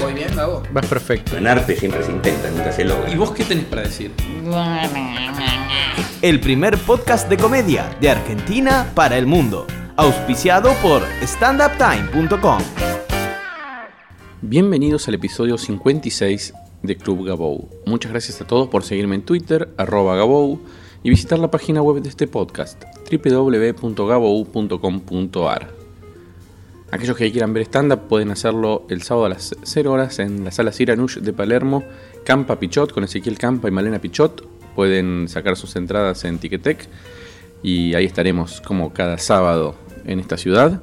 Voy bien, Gabo. Vas perfecto. En arte siempre se intenta, nunca se logra. ¿Y vos qué tenés para decir? El primer podcast de comedia de Argentina para el mundo. Auspiciado por standuptime.com. Bienvenidos al episodio 56 de Club Gabou. Muchas gracias a todos por seguirme en Twitter, arroba Gabou, y visitar la página web de este podcast, www.gabou.com.ar. Aquellos que quieran ver stand-up pueden hacerlo el sábado a las 0 horas en la sala Siranush de Palermo, Campa Pichot, con Ezequiel Campa y Malena Pichot. Pueden sacar sus entradas en Ticketek y ahí estaremos como cada sábado en esta ciudad.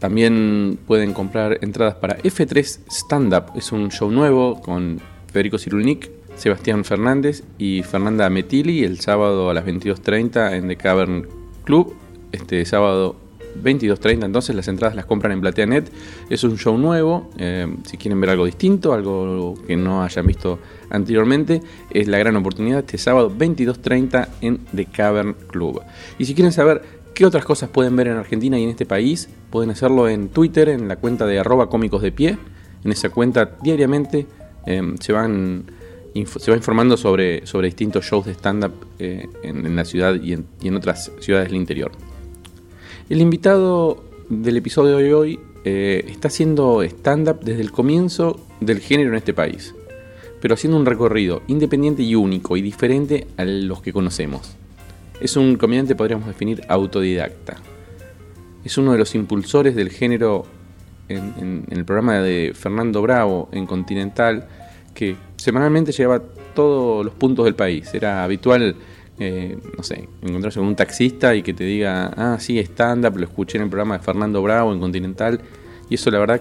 También pueden comprar entradas para F3 Stand Up. Es un show nuevo con Federico Cirulnik, Sebastián Fernández y Fernanda Metili el sábado a las 22.30 en The Cavern Club. Este sábado 22.30 entonces las entradas las compran en PlateaNet. Es un show nuevo. eh, si quieren ver algo distinto, algo que no hayan visto anteriormente, es la gran oportunidad este sábado 22.30 en The Cavern Club. Y si quieren saber ¿Qué otras cosas pueden ver en Argentina y en este país? Pueden hacerlo en Twitter, en la cuenta de arroba cómicos de pie. En esa cuenta diariamente eh, se, van, se va informando sobre, sobre distintos shows de stand-up eh, en, la ciudad y en otras ciudades del interior. El invitado del episodio de hoy eh, está haciendo stand-up desde el comienzo del género en este país, pero haciendo un recorrido independiente y único y diferente a los que conocemos. Es un comediante, podríamos definir, autodidacta. Es uno de los impulsores del género en, en- en el programa de Fernando Bravo en Continental, que semanalmente llevaba todos los puntos del país. Era habitual, eh, no sé, encontrarse con un taxista y que te diga, ah, sí, stand-up, lo escuché en el programa de Fernando Bravo en Continental. Y eso, la verdad,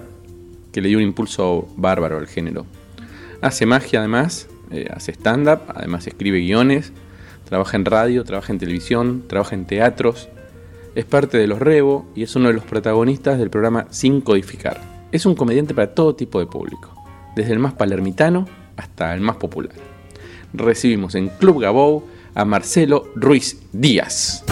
que le dio un impulso bárbaro al género. Hace magia además, eh, hace stand-up, además escribe guiones, trabaja en radio, trabaja en televisión, trabaja en teatros, es parte de los Rebo y es uno de los protagonistas del programa Sin Codificar. Es un comediante para todo tipo de público, desde el más palermitano hasta el más popular. Recibimos en Club Gabou a Marcelo Ruiz Díaz.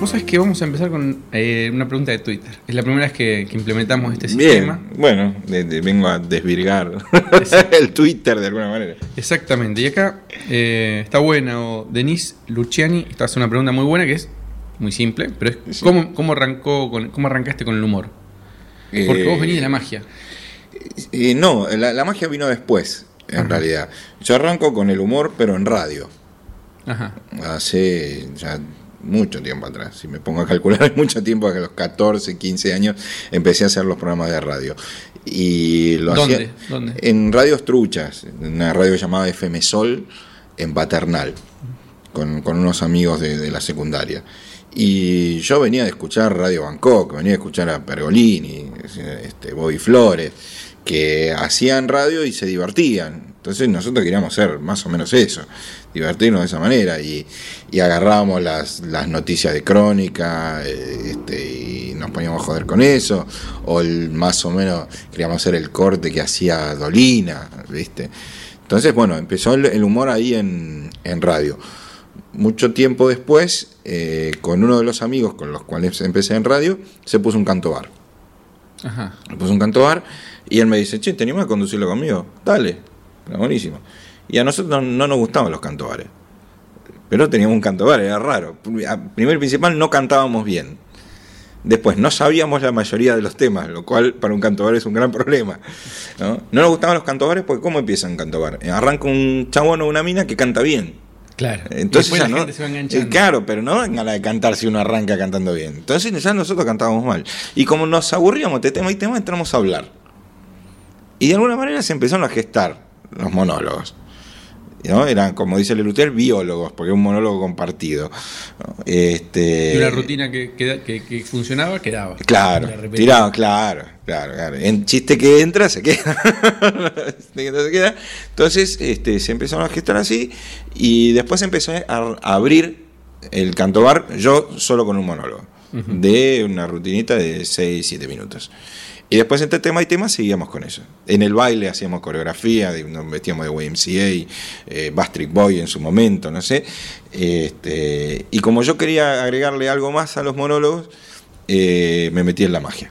Vos sabés que vamos a empezar con eh, una pregunta de Twitter. Es la primera vez que, que implementamos este sistema. Bien, bueno, de- de- vengo a desvirgar el Twitter de alguna manera. Exactamente. Y acá eh, está buena. o Denise Luciani está haciendo una pregunta muy buena que es muy simple, pero es Sí. ¿cómo, cómo arrancó con, cómo arrancaste con el humor? Porque Eh, vos venís de la magia. eh, no, la, la magia vino después, en Ajá. realidad. Yo arranco con el humor, pero en radio. Ajá. Hace ya mucho tiempo atrás. Si me pongo a calcular, mucho tiempo, a los 14, 15 años, empecé a hacer los programas de radio. Y lo ¿Dónde? hacía ¿Dónde? en radios truchas, en una radio llamada FM Sol, en Paternal, con, con unos amigos de, de la secundaria. Y yo venía de escuchar Radio Bangkok, venía de escuchar a Pergolini, este, Bobby Flores, que hacían radio y se divertían. Entonces nosotros queríamos hacer más o menos eso, divertirnos de esa manera. Y, y agarrábamos las, las noticias de crónica eh, este, y nos poníamos a joder con eso. O el, más o menos queríamos hacer el corte que hacía Dolina, ¿viste? Entonces, bueno, empezó el, el humor ahí en, en radio. Mucho tiempo después, eh, con uno de los amigos con los cuales empecé en radio, se puso un canto bar. Ajá. Me puso un canto bar y él me dice, che, ¿te animás a conducirlo conmigo? Dale, era buenísimo. Y a nosotros no nos gustaban los cantobares. Pero teníamos un cantobar, era raro. A primer y principal no cantábamos bien. Después, no sabíamos la mayoría de los temas, lo cual para un cantobar es un gran problema. ¿no? no nos gustaban los cantobares porque ¿cómo empieza un cantobar? Arranca un chabón o una mina que canta bien. Claro. Entonces ya no. Eh, claro, pero no venga la de cantar si uno arranca cantando bien. Entonces ya nosotros cantábamos mal. Y como nos aburríamos de tema y tema, entramos a hablar. Y de alguna manera se empezaron a gestar los monólogos. ¿No? Eran, como dice Lelutier, biólogos, porque es un monólogo compartido. ¿no? Este, Y una rutina que, que, que- que funcionaba, quedaba. Claro, tirado, claro, claro, claro. En chiste que entra, se queda. Entonces, este, se empezaron a gestar así y después empecé a, abrir el cantobar yo solo con un monólogo de una rutinita de 6, 7 minutos. Y después entre tema y tema seguíamos con eso. En el baile hacíamos coreografía, nos vestíamos de YMCA, eh, Bastric Boy en su momento, no sé. Este, y como yo quería agregarle algo más a los monólogos, eh, me metí en la magia.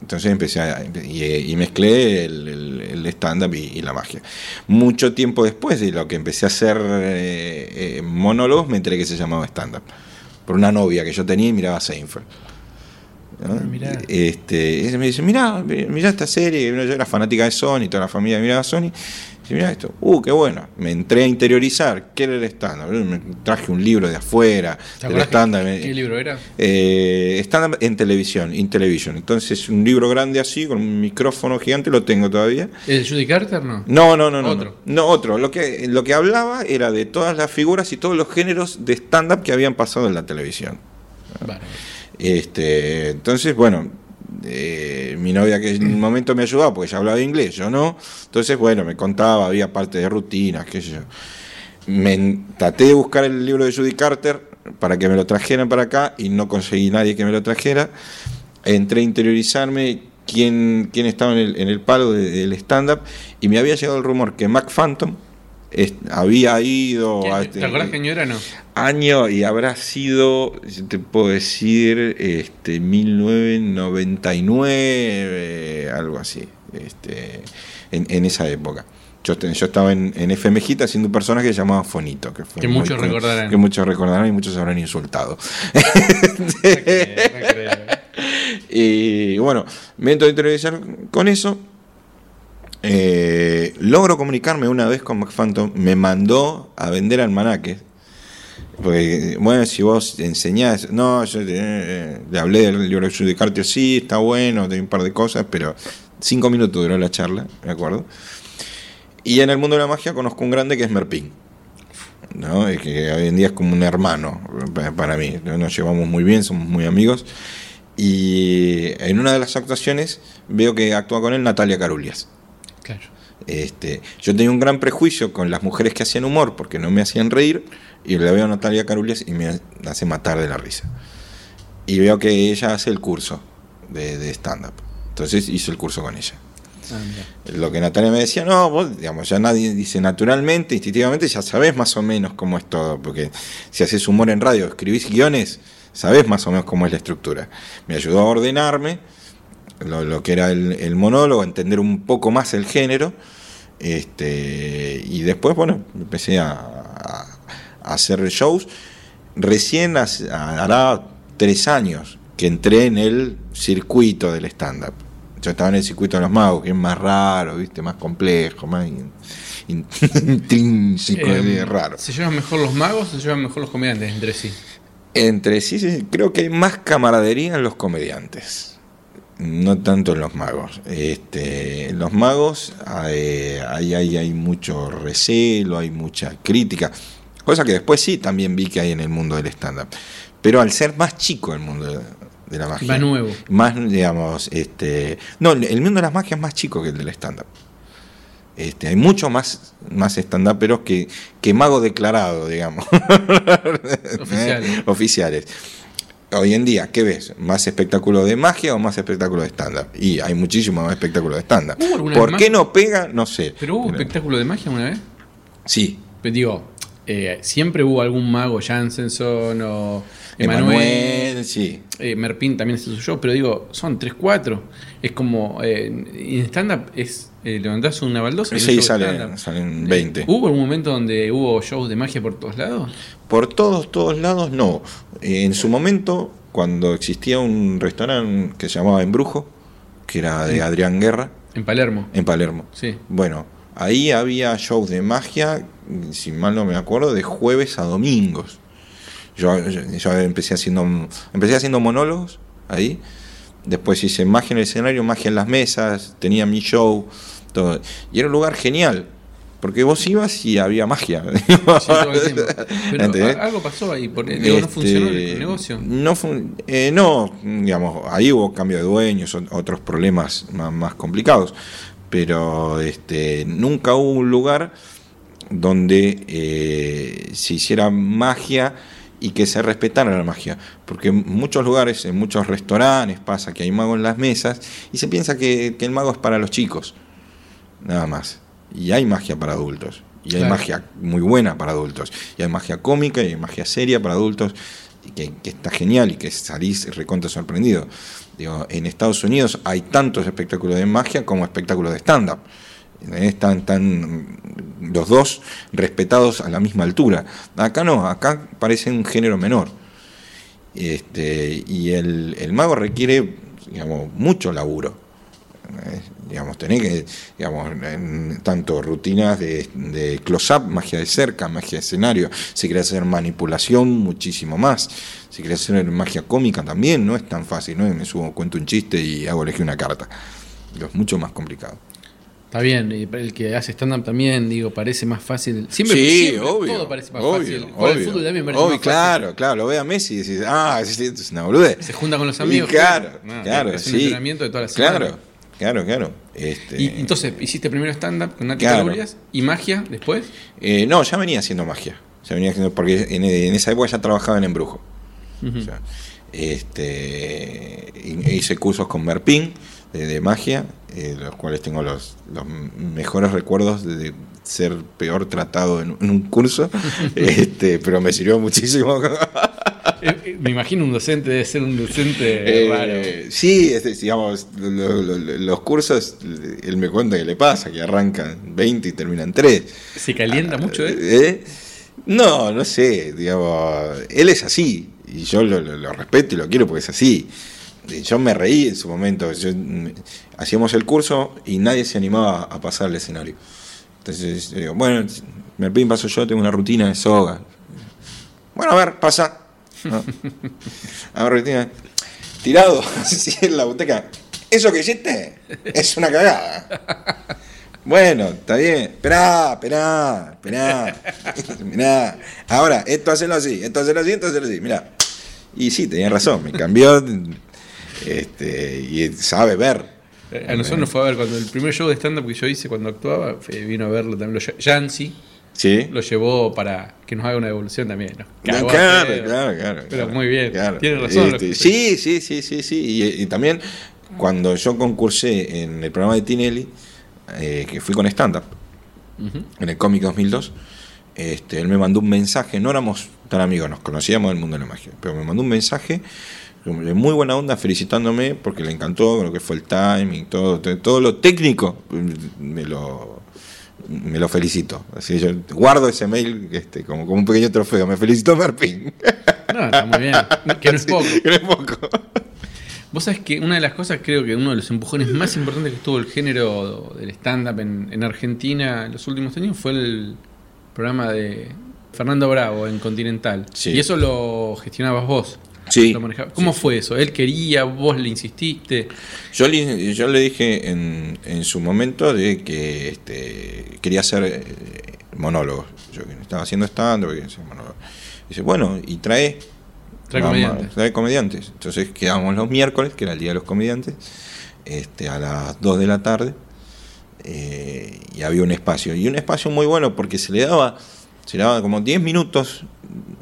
Entonces empecé a, y, y mezclé el, el- el stand-up y, y la magia. Mucho tiempo después de lo que empecé a hacer eh, eh, monólogos, me enteré que se llamaba stand-up. Por una novia que yo tenía y miraba Seinfeld. ¿No? Ah, mirá. Este, ella me dice, mirá, mirá esta serie, yo era fanática de Sony, toda la familia miraba Sony. Dice, mirá esto, uh, qué bueno. Me entré a interiorizar, ¿qué era el stand-up? Me traje un libro de afuera, ¿Te del acordás stand-up. qué, qué libro era? Eh, stand-up en televisión, in television. Entonces, un libro grande así, con un micrófono gigante, lo tengo todavía. ¿El Judy Carter no? No, no, no, no. Otro. No, No, otro. Lo que, lo que hablaba era de todas las figuras y todos los géneros de stand-up que habían pasado en la televisión. Vale. Este, entonces, bueno, eh, mi novia que en un momento me ayudaba porque ella hablaba inglés, yo no. Entonces, bueno, me contaba, había parte de rutinas, qué sé yo. Me traté de buscar el libro de Judy Carter para que me lo trajeran para acá y no conseguí nadie que me lo trajera. Entré a interiorizarme quién, quién estaba en el, en el palo de- del stand-up y me había llegado el rumor que Mac Phantom es- había ido ¿Quién- a ¿Te este- qué año era no? año y habrá sido, yo te puedo decir, este 1999, algo así, este, en, en esa época. Yo, te- yo estaba en, en FMJ haciendo un personaje que se llamaba Fonito. Que, fue Que muchos recordarán. Que muchos recordarán y muchos habrán insultado. y bueno, me entro a con eso. Eh, logro comunicarme una vez con McPhantom, me mandó a vender almanaques. Porque, bueno, si vos enseñás, no, yo eh, le hablé del libro de Judy Carter, sí, está bueno, tiene un par de cosas, pero cinco minutos duró la charla, ¿de acuerdo? Y en el mundo de la magia conozco un grande que es Merpin, ¿no? Que hoy en día es como un hermano pa- para mí, ¿no? nos llevamos muy bien, somos muy amigos. Y en una de las actuaciones veo que actúa con él Natalia Carulias. Claro. Este, yo tenía un gran prejuicio con las mujeres que hacían humor porque no me hacían reír y la veo a Natalia Carulias y me hace matar de la risa. Y veo que ella hace el curso de, de stand-up. Entonces hizo el curso con ella. Ah. Lo que Natalia me decía, no, vos, digamos, ya nadie dice naturalmente, instintivamente, ya sabés más o menos cómo es todo, porque si haces humor en radio, escribís guiones, sabés más o menos cómo es la estructura. Me ayudó a ordenarme lo, lo que era el, el monólogo, entender un poco más el género, este, y después, bueno, empecé a, a- a hacer shows. Recién hace- hará tres años que entré en el circuito del stand-up. Yo estaba en el circuito de los magos, que es más raro, ¿viste? más complejo, más in- in- intrínseco, Eh, raro. ¿Se llevan mejor los magos o se llevan mejor los comediantes entre sí? Entre sí, sí, creo que hay más camaradería en los comediantes, no tanto en los magos. Este, los magos hay, hay, hay, hay mucho recelo, hay mucha crítica, cosa que después sí también vi que hay en el mundo del stand-up. Pero al ser más chico el mundo de, la magia, Más nuevo. más, digamos, este, no, el mundo de las magias es más chico que el del stand-up. Este, hay mucho más, más stand-uperos que, que magos declarados, digamos. Oficiales. ¿Eh? Oficiales. Hoy en día, ¿qué ves? ¿Más espectáculo de magia o más espectáculo de stand-up? Y hay muchísimo más espectáculo de stand-up. ¿Hubo alguna ¿Por qué no pega? No sé. ¿Pero hubo espectáculo de magia una vez? Sí. Pero digo, eh, siempre hubo algún mago, Jansenson o Emanuel. Sí. Eh, Merpin también hace su show, pero digo, son 3, 4. Es como. Eh, en stand-up es. Eh, levantás una baldosa y Sí, salen, stand-up. salen Eh, 20. ¿Hubo algún momento donde hubo shows de magia por todos lados? Por todos, todos lados, no. En su momento, cuando existía un restaurante que se llamaba Embrujo, que era de. Adrián Guerra, En Palermo. en Palermo. Sí. Bueno, ahí había shows de magia, si mal no me acuerdo, de jueves a domingos. Yo, yo- yo empecé haciendo empecé haciendo monólogos ahí. Después hice magia en el escenario, magia en las mesas, tenía mi show, todo. Y era un lugar genial. Porque vos ibas y había magia. Sí. Pero algo pasó ahí, porque digo, no Este, funcionó el negocio. No, fun- eh, no, digamos, ahí hubo cambio de dueños, otros problemas más, más complicados, pero este, nunca hubo un lugar donde eh, se hiciera magia y que se respetara la magia, porque en muchos lugares, en muchos restaurantes pasa que hay mago en las mesas y se piensa que, que el mago es para los chicos, nada más. Y hay magia para adultos. Y hay magia muy buena para adultos. Y hay magia cómica y hay magia seria para adultos. Y que, que está genial y que salís recontra sorprendido. Digo, en Estados Unidos hay tantos espectáculos de magia como espectáculos de stand-up. Eh, Están, están los dos respetados a la misma altura. Acá no, acá parece un género menor. Este, y el, el mago requiere digamos, mucho laburo. Eh, digamos, tenés que, digamos, en tanto rutinas de, de close-up, magia de cerca, magia de escenario, si querés hacer manipulación, muchísimo más. Si querés hacer magia cómica también, no es tan fácil, ¿no? Me subo, cuento un chiste y hago elegir una carta. Es mucho más complicado. Está bien, y el que hace stand-up también, digo, parece más fácil. Siempre, sí, siempre obvio. todo parece más obvio, fácil. Obvio. fútbol también parece Obvio, más fácil. claro, claro, lo ve a Messi y decís, ah, es, una boludez. Se junta con los Y amigos. claro, No, claro, es un sí. entrenamiento de toda la semana. Claro, claro, claro. Este, Y entonces, hiciste primero stand-up con Nati Claro. Calurias y magia después. Eh, no, ya venía haciendo magia. Ya venía haciendo, porque en, en esa época ya trabajaba en embrujo. Ujú. O sea, este, hice cursos con Merpin de, de magia, eh, los cuales tengo los, los mejores recuerdos de, de ser peor tratado en, en un curso, este, pero me sirvió muchísimo. Eh, eh, Me imagino un docente debe ser un docente Eh, raro. sí, es decir, digamos, lo- lo- lo- los cursos, él me cuenta que le pasa, que arrancan 20 y terminan 3. Se calienta mucho, ¿eh? ¿Eh? No, no sé, digamos, él es así, y yo lo, respeto y lo quiero porque es así. Yo me reí en su momento, yo, hacíamos el curso y nadie se animaba a pasar al escenario. Entonces, yo digo, bueno, me piden paso yo, tengo una rutina de soga. Bueno, a ver, pasa. ¿No? A ver, rutina. Tirado así en la butaca. Eso que hiciste es una cagada. Bueno, está bien. Esperá, esperá, esperá. Mirá. Ahora, esto hacelo así, esto hacelo así, esto hacelo así. Mirá. Y sí, tenía razón, me cambió. Este, y sabe ver. A nosotros nos fue a ver cuando el primer show de stand-up que yo hice cuando actuaba, vino a verlo también. Lo, Yancy ¿Sí? lo llevó para que nos haga una devolución también. Claro, claro, claro, Pero claro, muy bien, claro. tiene razón. Este, sí, sí, sí, sí, sí. Y, y también cuando yo concursé en el programa de Tinelli, eh, que fui con stand-up, en el Comic 2002, este, él me mandó un mensaje, no éramos tan amigos, nos conocíamos del mundo de la magia, pero me mandó un mensaje de muy buena onda felicitándome porque le encantó lo que fue el timing, todo, todo, lo técnico, me lo, me lo felicito. Así yo guardo ese mail este, como, como un pequeño trofeo, me felicitó Merpin. No, está muy bien. Que no es poco. Que no es poco. Vos sabés que una de las cosas, creo que uno de los empujones más importantes que tuvo el género del stand-up en, en Argentina en los últimos años fue el programa de Fernando Bravo en Continental. Sí. Y eso lo gestionabas vos. Sí. Lo manejabas. ¿Cómo fue eso? ¿Él quería, vos le insististe? Yo le, yo le dije en, en su momento de que este, quería hacer eh, monólogos. Yo estaba haciendo stand quería hacer monólogos. Dice, bueno, y trae, Trae comediantes. trae comediantes. Entonces quedamos los miércoles, que era el día de los comediantes, este, a las 2 de la tarde, eh, y había un espacio. Y un espacio muy bueno porque se le daba, se le daba como 10 minutos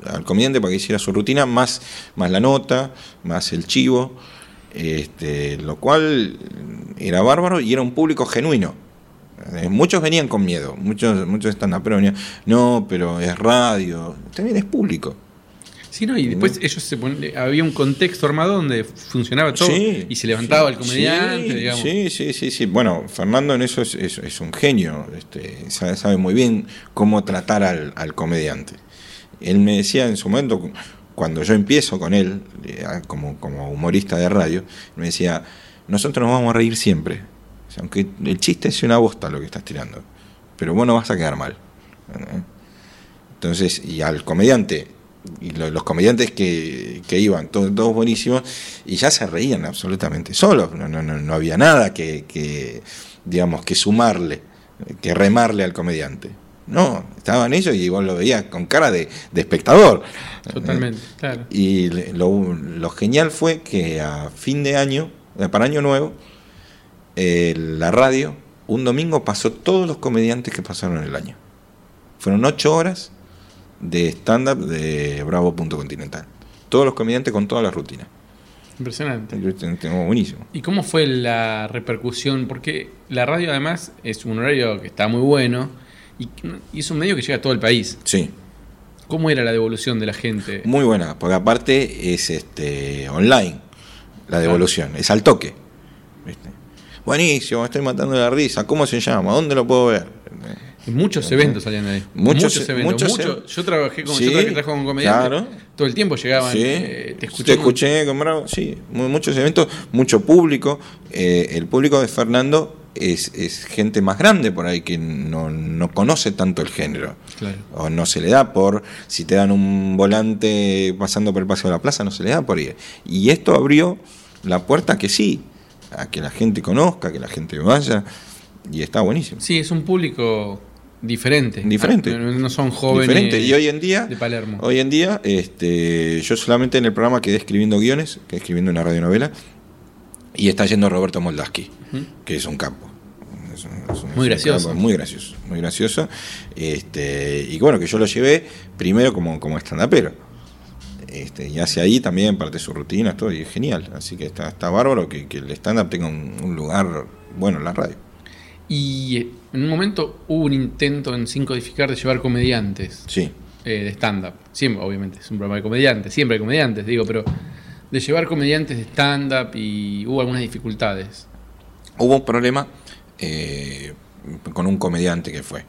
al comediante para que hiciera su rutina, más, más la nota, más el chivo, este, lo cual era bárbaro y era un público genuino. Eh, Muchos venían con miedo, muchos, muchos están pero venían, no, pero es radio, también es público. Sí, no, y después ellos se ponen, había un contexto armado donde funcionaba todo Sí, y se levantaba sí, el comediante, sí, digamos. Sí, sí, sí, sí. Bueno, Fernando en eso es, es- es un genio, este, sabe, sabe muy bien cómo tratar al, al comediante. Él me decía en su momento, cuando yo empiezo con él, eh, como, como humorista de radio, me decía, nosotros nos vamos a reír siempre. O sea, aunque el chiste sea una bosta lo que estás tirando, pero vos no vas a quedar mal. ¿eh? Entonces, y al comediante, y lo- los comediantes que, que iban, todos, todos buenísimos, y ya se reían absolutamente solos, no, no, no, no había nada que, que, digamos, que sumarle. que remarle al comediante. No, estaban ellos y vos lo veías con cara de, de espectador. Totalmente, claro. Y lo, lo genial fue que a fin de año, eh, para año nuevo, eh, la radio, un domingo pasó todos los comediantes que pasaron el año. Fueron ocho horas de stand-up de Bravo Punto Continental. Todos los comediantes con todas las rutinas. Impresionante. Tengo buenísimo. ¿Y cómo fue la repercusión? Porque la radio además es un horario que está muy bueno y, y es un medio que llega a todo el país. Sí, ¿Cómo era la devolución de la gente? muy buena, porque aparte es este online la devolución, es al toque. ¿viste? Buenísimo, estoy matando la risa. ¿Cómo se llama? ¿Dónde lo puedo ver? Muchos eventos salían de ahí. Muchos- Muchos, eventos. muchos muchos- ev- yo trabajé con, Sí, yo trabajé, con comediantes. claro. Todo el tiempo llegaban. Sí, eh, te escuché. te escuché con Bravo, sí, mu- muchos eventos, mucho público. Eh, el público de Fernando es, es gente más grande por ahí que no, no conoce tanto el género. Claro. O no se le da por, si te dan un volante pasando por el Paseo de la Plaza, no se le da por ir. Y esto abrió la puerta que sí, a que la gente conozca, que la gente vaya, y está buenísimo. Sí, es un público diferente. Diferente. No, no son jóvenes. Diferente. Y hoy en día, De Palermo. hoy en día, este, yo solamente en el programa quedé escribiendo guiones, que escribiendo una radionovela, y está yendo Roberto Moldaski, que es un capo. Es un- es un- es Muy gracioso. muy gracioso, muy gracioso. Este, y bueno, que yo lo llevé primero como, como stand-upero. Este, y hace ahí también parte de su rutina, todo, y es genial. Así que está, está bárbaro que, que el stand-up tenga un, un lugar bueno en la radio. Y en un momento hubo un intento en Sin Codificar de llevar comediantes Sí. eh, de stand-up. Siempre, obviamente, es un programa de comediantes, siempre hay comediantes, digo, pero de llevar comediantes de stand-up y hubo algunas dificultades. Hubo un problema eh, con un comediante que fue.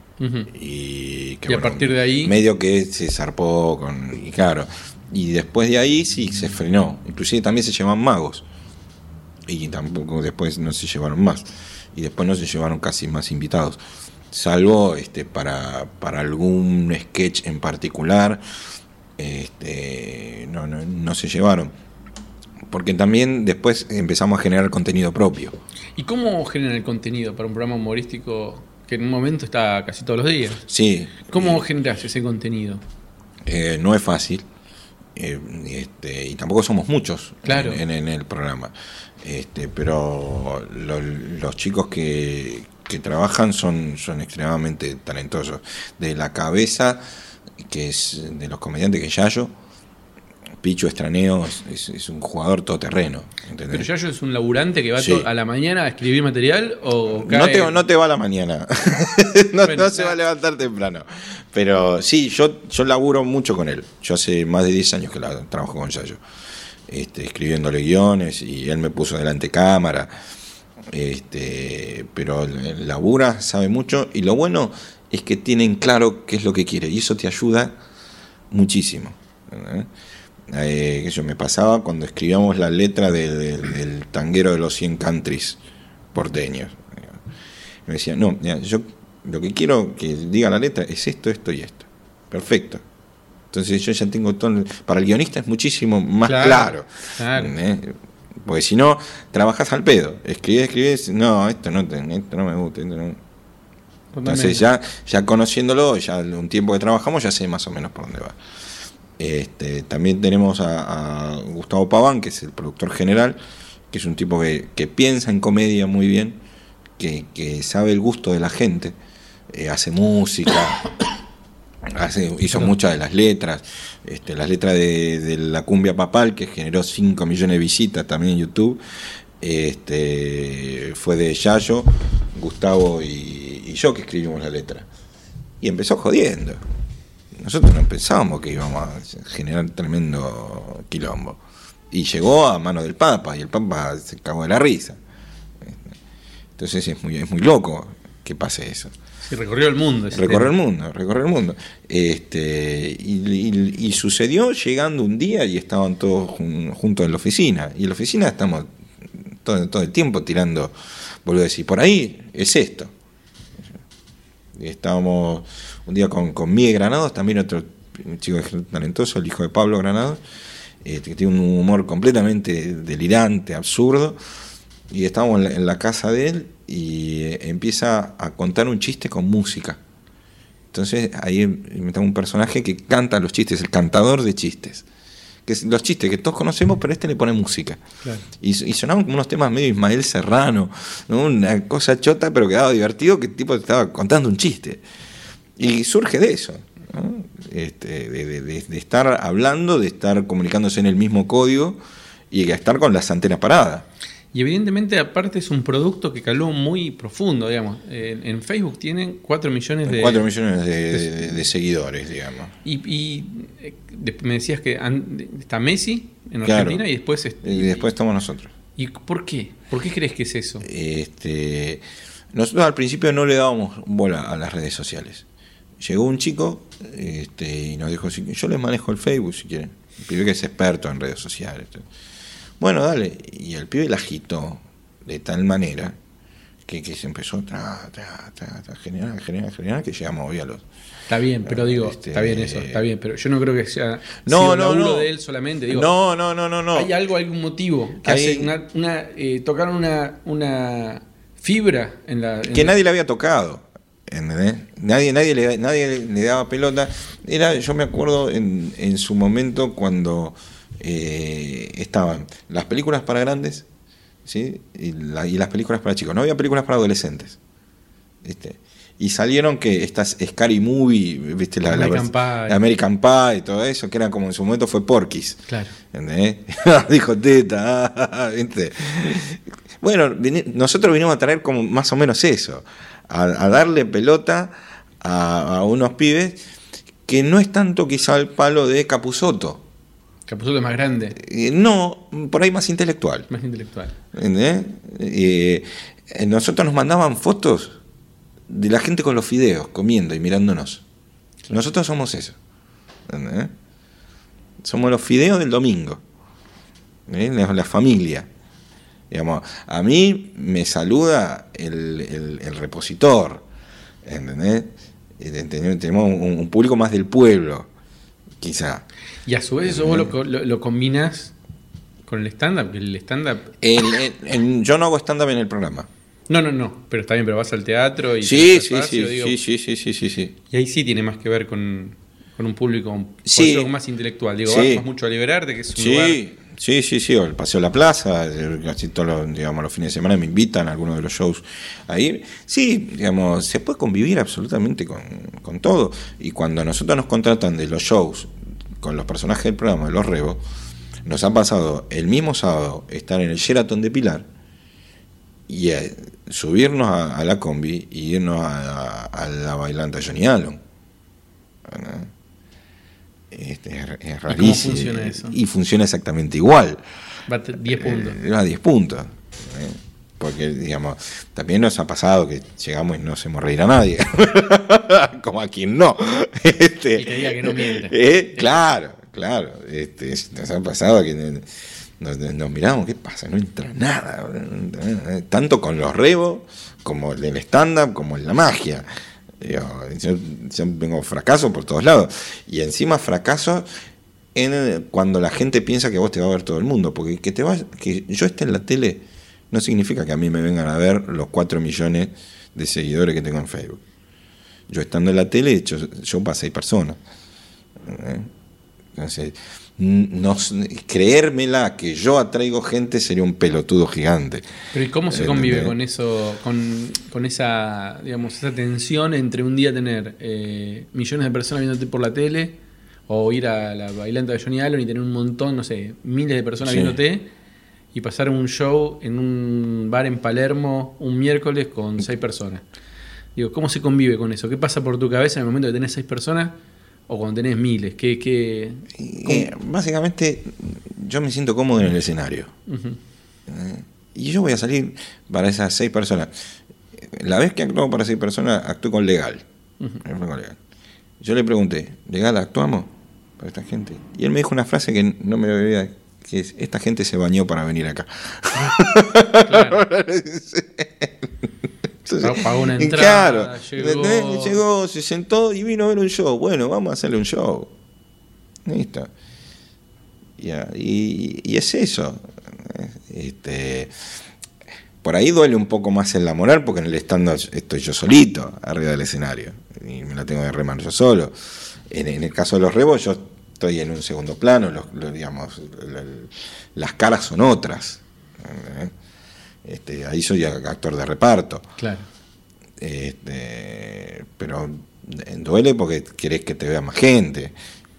Y, que, Y a partir de ahí- Medio que se zarpó con. Y claro. Y después de ahí sí se frenó. Inclusive también se llevan magos. Y tampoco después no se llevaron más. Y después no se llevaron casi más invitados. Salvo este para, para algún sketch en particular. Este, no, no, no se llevaron. Porque también después empezamos a generar contenido propio. ¿Y cómo generan el contenido para un programa humorístico que en un momento está casi todos los días? Sí. ¿Cómo generas ese contenido? Eh, no es fácil. Eh, este, y tampoco somos muchos Claro. en, en el programa. Este, pero lo- los chicos que, que trabajan son, son extremadamente talentosos. De la cabeza, que es de los comediantes que es Yayo, Picho Estraneo es, un jugador todoterreno. ¿entendés? ¿Pero Yayo es un laburante que va Sí. a la mañana a escribir material o cae- No te, no te va a la mañana. no, Bueno, no se va a levantar temprano. Pero sí, yo, yo laburo mucho con él. Yo hace más de 10 años que la, trabajo con Yayo. Este, escribiéndole guiones y él me puso delante cámara. Este, pero labura, sabe mucho. Y lo bueno es que tienen claro qué es lo que quiere. Y eso te ayuda muchísimo. ¿eh? Eh, que yo me pasaba cuando escribíamos la letra de- de- del tanguero de los 100 countries porteños. Me decía, no, mira, yo lo que quiero que diga la letra es esto, esto y esto. Perfecto. Entonces yo ya tengo todo. Para el guionista es muchísimo más Claro, claro. claro. ¿eh? Porque si no, trabajas al pedo. Escribes, escribes, no, esto no, esto no me gusta. esto no. Entonces ya, ya conociéndolo, ya un tiempo que trabajamos, ya sé más o menos por dónde va. Este, también tenemos a, a Gustavo Paván, que es el productor general, que es un tipo que, que piensa en comedia muy bien, que, que sabe el gusto de la gente, eh, hace música, hace, hizo muchas de las letras, este, las letras de, de la cumbia papal, que generó 5 millones de visitas también en YouTube, este, fue de Yayo, Gustavo y, y yo que escribimos la letra. Y empezó jodiendo. Nosotros no pensábamos que íbamos a generar tremendo quilombo. Y llegó a mano del Papa, y el Papa se cagó de la risa. Entonces es muy, es muy loco que pase eso. Sí, recorrió el mundo. ese Recorrer el mundo, recorrer el mundo. Este, y, y- y sucedió llegando un día y estaban todos jun- juntos en la oficina. Y en la oficina estamos todo, todo el tiempo tirando, vuelvo a decir, por ahí es esto. Estábamos un día con, con Miguel Granados, también otro chico talentoso, el hijo de Pablo Granados, este, que tiene un humor completamente delirante, absurdo. y estábamos en la, casa de él y eh, empieza a contar un chiste con música. Entonces ahí metemos un personaje que canta los chistes, el cantador de chistes. Que los chistes que todos conocemos, pero este le pone música. Claro. Y, y sonaban como unos temas medio Ismael Serrano, ¿no? una cosa chota, pero quedaba divertido, que el tipo te estaba contando un chiste. Y surge de eso, ¿no? Este, de, de- de- de estar hablando, de estar comunicándose en el mismo código y de estar con las antenas paradas. Y evidentemente, aparte, es un producto que caló muy profundo, digamos. En, en Facebook tienen 4 millones de. 4 millones de, de- de seguidores, digamos. Y, y, eh, de- me decías que an- está Messi en Claro. Argentina y después. es- Y después estamos nosotros. ¿Y por qué? ¿Por qué crees que es eso? Este, nosotros al principio no le dábamos bola a las redes sociales. Llegó un chico este, y nos dijo, "Si- yo les manejo el Facebook si quieren. El pibe que es experto en redes sociales. Bueno, dale. Y el pibe la agitó de tal manera que, que se empezó tra, generar, generar, generar, que llegamos hoy a los... Está bien, pero digo, Este, está bien eso, está bien, pero yo no creo que sea No, no, no. de él solamente. Digo, no, no, no, no, no. ¿Hay algo, algún motivo que Hay- hace una, una eh, tocaron una, una fibra en la en que la- nadie le había tocado. ¿entendés? Nadie, nadie, le, nadie le daba pelota. Era, yo me acuerdo en, en su momento cuando eh, estaban las películas para grandes ¿sí? y, la- y las películas para chicos. No había películas para adolescentes. ¿viste? Y salieron que estas Scary Movie, ¿viste? La, American Pie. American Pie y todo eso, que era como en su momento fue Porky's. Claro. ¿Entendés? Dijo teta, ¿viste? Bueno, nosotros vinimos a traer como más o menos eso, a, a darle pelota a, a unos pibes que no es tanto quizá el palo de Capuzoto. Capuzotto es más grande, Eh, no, por ahí más intelectual. más intelectual. Eh, eh, nosotros nos mandaban fotos de la gente con los fideos, comiendo y mirándonos. Nosotros somos eso. Somos los fideos del domingo. La, la familia. Digamos, a mí me saluda el, el- el repositor. ¿entendés? Ten- Tenemos un, un público más del pueblo, quizá. Y a su vez eso vos lo, lo, lo combinas con el stand-up, el stand-up... El- el- el- yo no hago stand-up en el programa. No, no, no, pero está bien, pero vas al teatro y... Sí, sí, espacio, sí, digo, sí, sí, sí, sí, sí, sí. Y ahí sí tiene más que ver con, con un público Sí. más intelectual. Digo, Sí. vas mucho a liberarte, que es un lugar... Sí, sí, sí, o el Paseo La Plaza, casi todos los, digamos, los fines de semana me invitan a algunos de los shows a ir. Sí, digamos, se puede convivir absolutamente con, con todo. Y cuando nosotros nos contratan de los shows con los personajes del programa, los Rebos, nos ha pasado el mismo sábado estar en el Sheraton de Pilar y eh, subirnos a, a la combi y irnos a, a- a la bailanta Johnny Allen. ¿verdad? Este, es, es cómo rarísimo. funciona eso? Y funciona exactamente igual. Va a te- 10 puntos. Eh, a 10 puntos. ¿eh? Porque, digamos, también nos ha pasado que llegamos y no hacemos reír a nadie. Como a quien no. Este, Y que diga que no miente. eh, claro, claro. Este, nos ha pasado que nos, nos miramos, ¿qué pasa? No entra nada. Tanto con los rebos, como en el stand-up, como en la magia. Digo, yo, yo tengo fracaso por todos lados. Y encima fracaso en cuando la gente piensa que vos te va a ver todo el mundo. Porque que, te va, que yo esté en la tele no significa que a mí me vengan a ver los 4 millones de seguidores que tengo en Facebook. Yo estando en la tele he hecho yo para 6 personas. ¿eh? Entonces, no, creérmela que yo atraigo gente sería un pelotudo gigante. Pero ¿y cómo se convive ¿entendés? con eso, con, con esa, digamos, esa tensión entre un día tener eh, millones de personas viéndote por la tele o ir a la bailanta de Johnny Allen y tener un montón, no sé, miles de personas Sí. viéndote y pasar un show en un bar en Palermo un miércoles con seis personas? Digo, ¿cómo se convive con eso? ¿Qué pasa por tu cabeza en el momento de tener seis personas o cuando tenés miles? ¿Qué, qué, Eh, básicamente, yo me siento cómodo en el escenario. ¿eh? Y yo voy a salir para esas seis personas. La vez que actuó para seis personas, actué con legal. Con legal. Yo le pregunté, ¿legal actuamos para esta gente? Y él me dijo una frase que no me lo olvidé, que es, esta gente se bañó para venir acá. Claro. Entonces, Pagó una y entrada, claro, llegó. se sentó y vino a ver un show. Bueno, vamos a hacerle un show. Listo. Ya, y, y es eso. Este, Por ahí duele un poco más en la moral porque en el stand estoy yo solito arriba del escenario y me la tengo que remar yo solo. En, en el caso de los rebos yo estoy en un segundo plano, los, los, digamos, la- las caras son otras. ¿eh? Este, ahí soy actor de reparto. Claro. Este, pero duele porque querés que te vea más gente.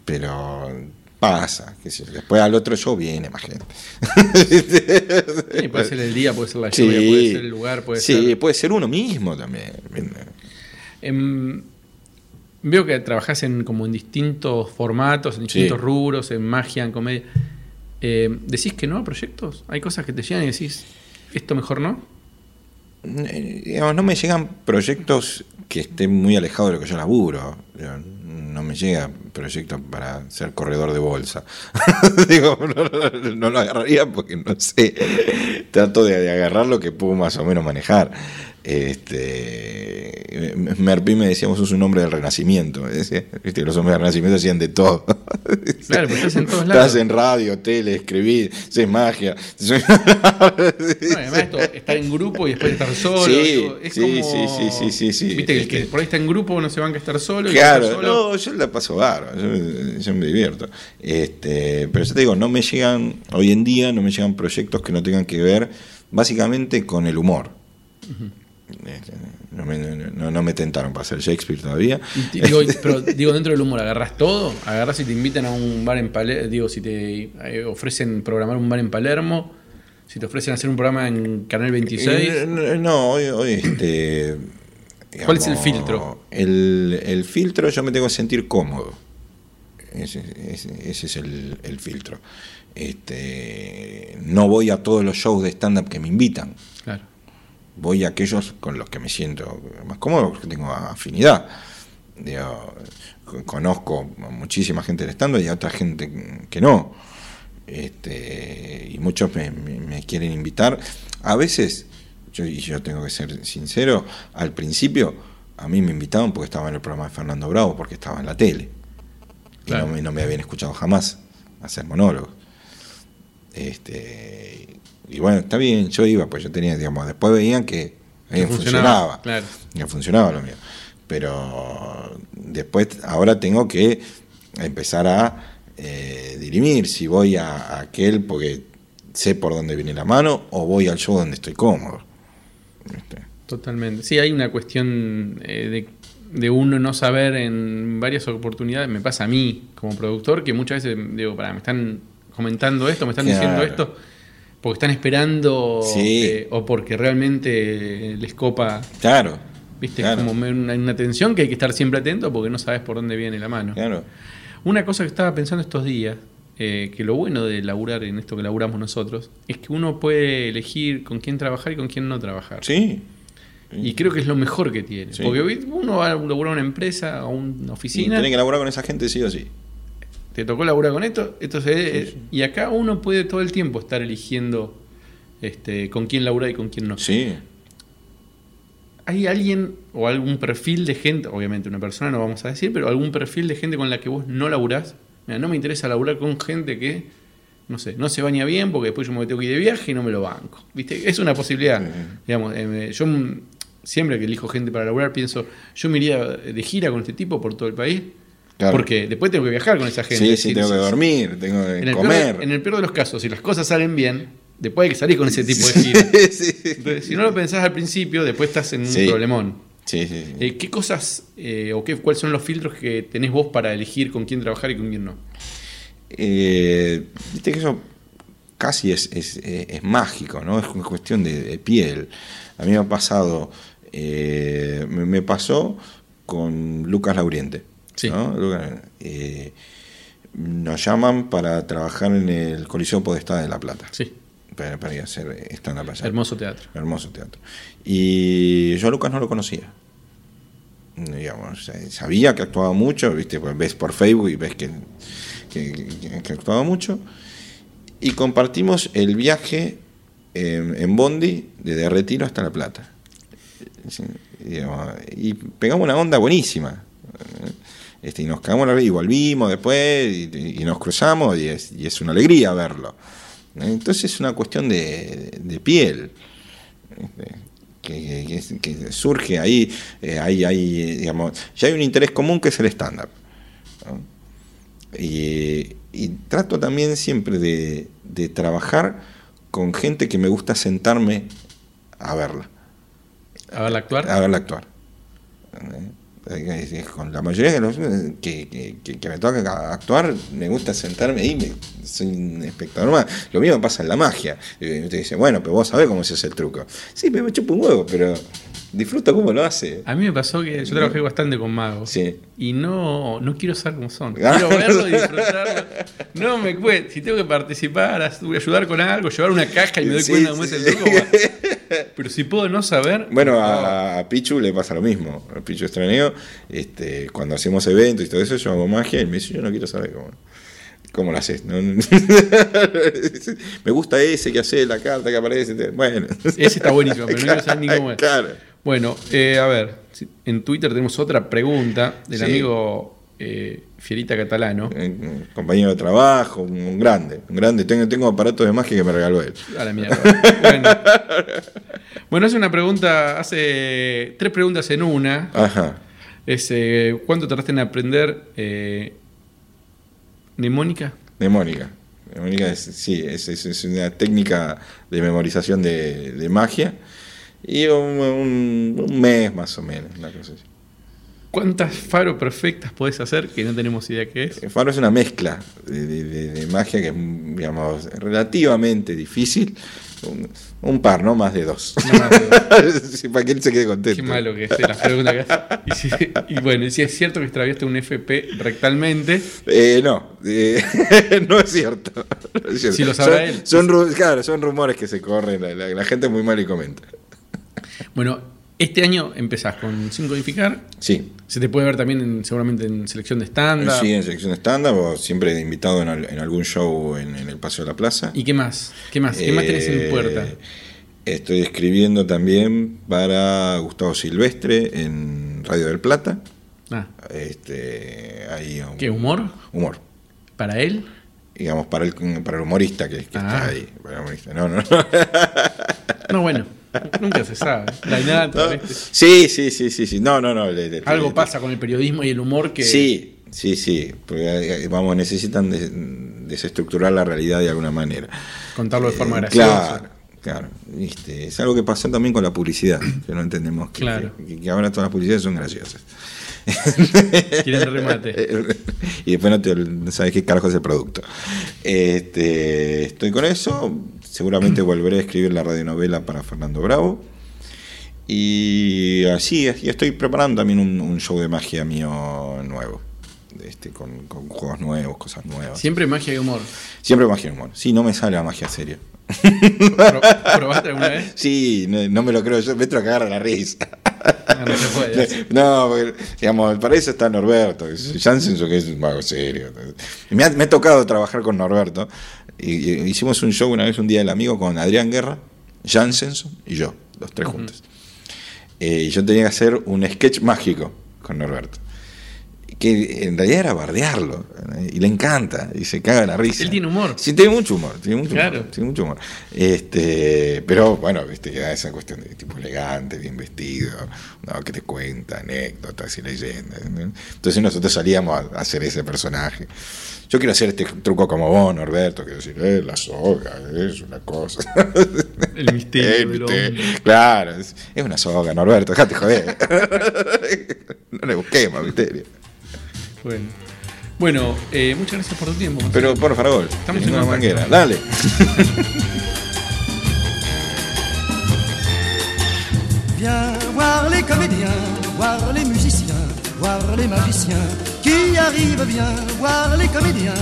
Pero pasa. yo. Después al otro show viene más gente. Sí, puede ser el día, puede ser la lluvia, puede ser el lugar, puede sí, ser. puede ser uno mismo también. Veo que trabajás en como en distintos formatos, en distintos Sí. rubros, en magia, en comedia. Eh, ¿Decís que no a proyectos? ¿Hay cosas que te llegan y decís, esto mejor no? Eh, digamos, no me llegan proyectos que estén muy alejados de lo que yo laburo. No me llega proyecto para ser corredor de bolsa. Digo, no, no- no lo agarraría porque no sé. Trato de, de agarrar lo que puedo más o menos manejar. Este, Merpí me decíamos, sos un hombre del renacimiento. Viste que los hombres del renacimiento hacían de todo. Claro, pues estás en todos Estás lados. en radio, tele, escribir, haces magia. No, y además esto, estar en grupo y después estar solo. Sí, digo, es sí, como- sí, sí, sí, sí. Viste que Este- por ahí está en grupo no se van a estar solo. y Claro, estar solo- no, yo la paso bárbaro, yo, yo me divierto. Este, pero yo te digo, no me llegan, hoy en día no me llegan proyectos que no tengan que ver básicamente con el humor. No, me, no- no me tentaron para hacer Shakespeare todavía. Digo, pero digo, dentro del humor, ¿agarras todo? ¿Agarras si te invitan a un bar en Palermo? Digo, si te eh, ofrecen programar un bar en Palermo, si te ofrecen hacer un programa en Canal 26. Eh, no, no, hoy, hoy, este, ¿Cuál es el filtro? El, el filtro yo me tengo que sentir cómodo. Ese, ese- ese es el, el filtro. Este, no voy a todos los shows de stand-up que me invitan. Claro. Voy a aquellos con los que me siento más cómodo, porque tengo afinidad. Digo, conozco a muchísima gente del stand-up y a otra gente que no. Este, y muchos me, me- me quieren invitar. A veces, yo, y yo tengo que ser sincero, al principio a mí me invitaban porque estaba en el programa de Fernando Bravo, porque estaba en la tele. Y Claro. no, me, no me habían escuchado jamás hacer monólogos. Este, y bueno, está bien, yo iba, pues yo tenía, digamos, después veían que eh, funcionaba, Claro. que funcionaba lo mío. Pero después, ahora tengo que empezar a eh, dirimir si voy a, a aquel porque sé por dónde viene la mano o voy al show donde estoy cómodo. Este, Totalmente. Sí, hay una cuestión eh, de, de uno no saber en varias oportunidades. Me pasa a mí como productor que muchas veces digo, para, me están comentando esto, me están Claro. diciendo esto, porque están esperando Sí. eh, o porque realmente les copa. Claro, Viste, Claro. es como una, una tensión que hay que estar siempre atento porque no sabes por dónde viene la mano. claro. Una cosa que estaba pensando estos días, eh, que lo bueno de laburar en esto que laburamos nosotros, es que uno puede elegir con quién trabajar y con quién no trabajar. Sí. Y creo que es lo mejor que tiene. Sí. Porque uno va a laburar una empresa o una Y oficina, tiene que laburar con esa gente sí o sí. Te tocó laburar con esto, entonces, eh, y acá uno puede todo el tiempo estar eligiendo este, con quién laburar y con quién no. Sí. ¿Hay alguien o algún perfil de gente, obviamente una persona no vamos a decir, pero algún perfil de gente con la que vos no laburás? Mira, no me interesa laburar con gente que, no sé, no se baña bien porque después yo me tengo que ir de viaje y no me lo banco. ¿Viste? Es una posibilidad. Digamos, eh, yo siempre que elijo gente para laburar pienso, yo me iría de gira con este tipo por todo el país. Claro. Porque después tengo que viajar con esa gente. Sí, sí, tengo que dormir, tengo En que comer. peor, en el peor de los casos, si las cosas salen bien, después hay que salir con ese tipo de gira. sí. Entonces, si no lo pensás al principio, después estás en un problemón. Sí, sí, sí. Eh, ¿Qué cosas eh, o qué, cuáles son los filtros que tenés vos para elegir con quién trabajar y con quién no? Eh, Viste que eso casi es, es, eh, es mágico, ¿no? Es una cuestión de, de piel. A mí me ha pasado, me, me pasó con Lucas Lauriente. Sí. ¿no? Eh, nos llaman para trabajar en el Coliseo Podestá de La Plata. Sí, Para, para ir a hacer stand-up allá. hermoso teatro. Hermoso teatro. Y yo a Lucas no lo conocía. Digamos, eh, sabía que actuaba mucho, viste, pues ves por Facebook y ves que, que, que- que actuaba mucho. Y compartimos el viaje en, en Bondi desde Retiro hasta La Plata. Digamos, y pegamos una onda buenísima. Este, y nos cagamos la risa y volvimos después y, y nos cruzamos y es, y es una alegría verlo. Entonces es una cuestión de, de piel. Este, que, que- que surge ahí, eh, hay, eh, digamos, ya hay un interés común que es el. Y, y trato también siempre de, de trabajar con gente que me gusta sentarme a verla, A verla actuar. a verla actuar. ¿Eh? Con la mayoría de los que, que, me toca actuar, me gusta sentarme ahí, me- soy un espectador más. Lo mismo pasa en la magia. Y te dice, bueno, pero vos sabés cómo se hace el truco. Sí, me chupo un huevo, pero disfruto cómo lo hace. A mí me pasó que yo trabajé bastante con magos. Sí. Y no, no quiero saber cómo son. Ah. Quiero verlo y disfrutarlo. No me cuesta. Si tengo que participar, ayudar con algo, llevar una caja y me doy Sí, cuenta cómo sí. es el truco. Pero si puedo no saber. Bueno, no. a, a Pichu le pasa lo mismo. A Pichu Estraneo, este, cuando hacemos eventos y todo eso, yo hago magia y me dice, yo no quiero saber cómo, cómo lo haces. No- me gusta ese que hace la carta que aparece. Bueno. Ese está buenísimo, pero no quiero saber ni cómo es. Claro. Bueno, eh, a ver, en Twitter tenemos otra pregunta del Sí. amigo eh, Fierita Catalano. Eh, un compañero de trabajo, un, un grande, un grande. Tengo, tengo aparatos de magia que me regaló él. A la mierda. Bueno. Bueno, hace una pregunta, hace tres preguntas en una. Ajá. Es, eh, ¿Cuánto tardaste en aprender eh, mnemónica? Mnemónica. Mnemónica es, sí, es, es- es una técnica de memorización de, de magia. Y un, un- un mes más o menos, una cosa así. ¿Cuántas faro perfectas podés hacer que no tenemos idea qué es? El faro es una mezcla de, de- de- de magia que es, digamos, relativamente difícil. Un, un par, no más de dos. No más de Sí, para que él se quede contento. Qué malo que es la pregunta que hace. Y, si- y bueno, y si es cierto que extraviaste un FP rectalmente, Eh, no, eh, no es cierto. No es cierto. Si lo sabrá son, él. Son, claro, son rumores que se corren. La, la- la gente es muy mal y comenta. bueno, este año empezás con Sin Codificar. Sí. Se te puede ver también en- seguramente en selección de estándar. Sí, en selección estándar o siempre invitado en, al- en algún show en, en el Paseo de la Plaza. ¿Y qué más? ¿Qué más? ¿Qué más tenés en Eh, puerta? Estoy escribiendo también para Gustavo Silvestre en Radio del Plata. Ah, Este, ahí un- ¿Qué humor? humor. ¿Para él? Digamos, para el, para el humorista que, que Ah. está ahí. Para el humorista. No, no, no. No, bueno, nunca se sabe. Sí, sí, sí, sí, sí. No, no, no. le- le- Algo le- pasa con el periodismo y el humor que. Sí, sí, sí. Porque, eh, vamos, necesitan des- desestructurar la realidad de alguna manera. Contarlo de forma Eh, graciosa. Claro, claro. Viste, es algo que pasa también con la publicidad, que no entendemos que, Claro. que- que ahora todas las publicidades son graciosas. Quieren remate. y después no, te, no sabes qué carajo es el producto. Este, estoy con eso. Seguramente volveré a escribir la radionovela para Fernando Bravo. Y así, y estoy preparando también un, un show de magia mío nuevo. Este, con, con juegos nuevos, cosas nuevas. Siempre magia y humor. Siempre magia y humor. Sí, no me sale la magia seria. Pro- ¿Probaste alguna vez? Sí, no, no me lo creo yo, me entro a cagar a la risa. Ah, no se puede. No, porque, digamos, para eso está Norberto. Janssen, que es un mago serio. Me ha, me ha tocado trabajar con Norberto. Y, y hicimos un show una vez, un día del amigo, con Adrián Guerra, Jansenson y yo, los tres juntos. Eh, y yo tenía que hacer un sketch mágico con Norberto. Que en realidad era bardearlo. ¿eh? Y le encanta. Y se caga la risa. Él tiene humor. Sí, tiene mucho humor. Tiene mucho Claro. humor. Tiene mucho humor. Este, pero bueno, viste, queda esa cuestión de tipo elegante, bien vestido, ¿no? que te cuenta anécdotas y leyendas. ¿no? Entonces nosotros salíamos a hacer ese personaje. Yo quiero hacer este truco como vos, Norberto, quiero decir, eh, la soga, es una cosa. El misterio Eh, del misterio. Claro, es, es una soga, Norberto, dejate joder. no le busquemos misterio. Bueno, bueno eh, muchas gracias por tu tiempo. Pero por favor, Estamos en una manguera, dale. Viens voir les comédiens, voir les musiciens, voir les magiciens qui arrivent. Viens voir les comédiens,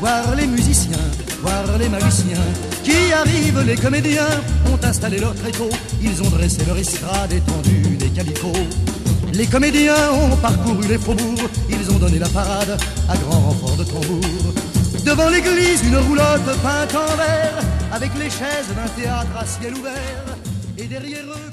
voir les musiciens, voir les magiciens qui arrivent. Les comédiens? Ont installé leur tréteau, ils ont dressé leur estrade étendue des calicots. Les comédiens ont parcouru les faubourgs, ils ont donné la parade à grand renfort de tambour. Devant l'église, une roulotte peinte en vert, avec les chaises d'un théâtre à ciel ouvert. Et derrière eux,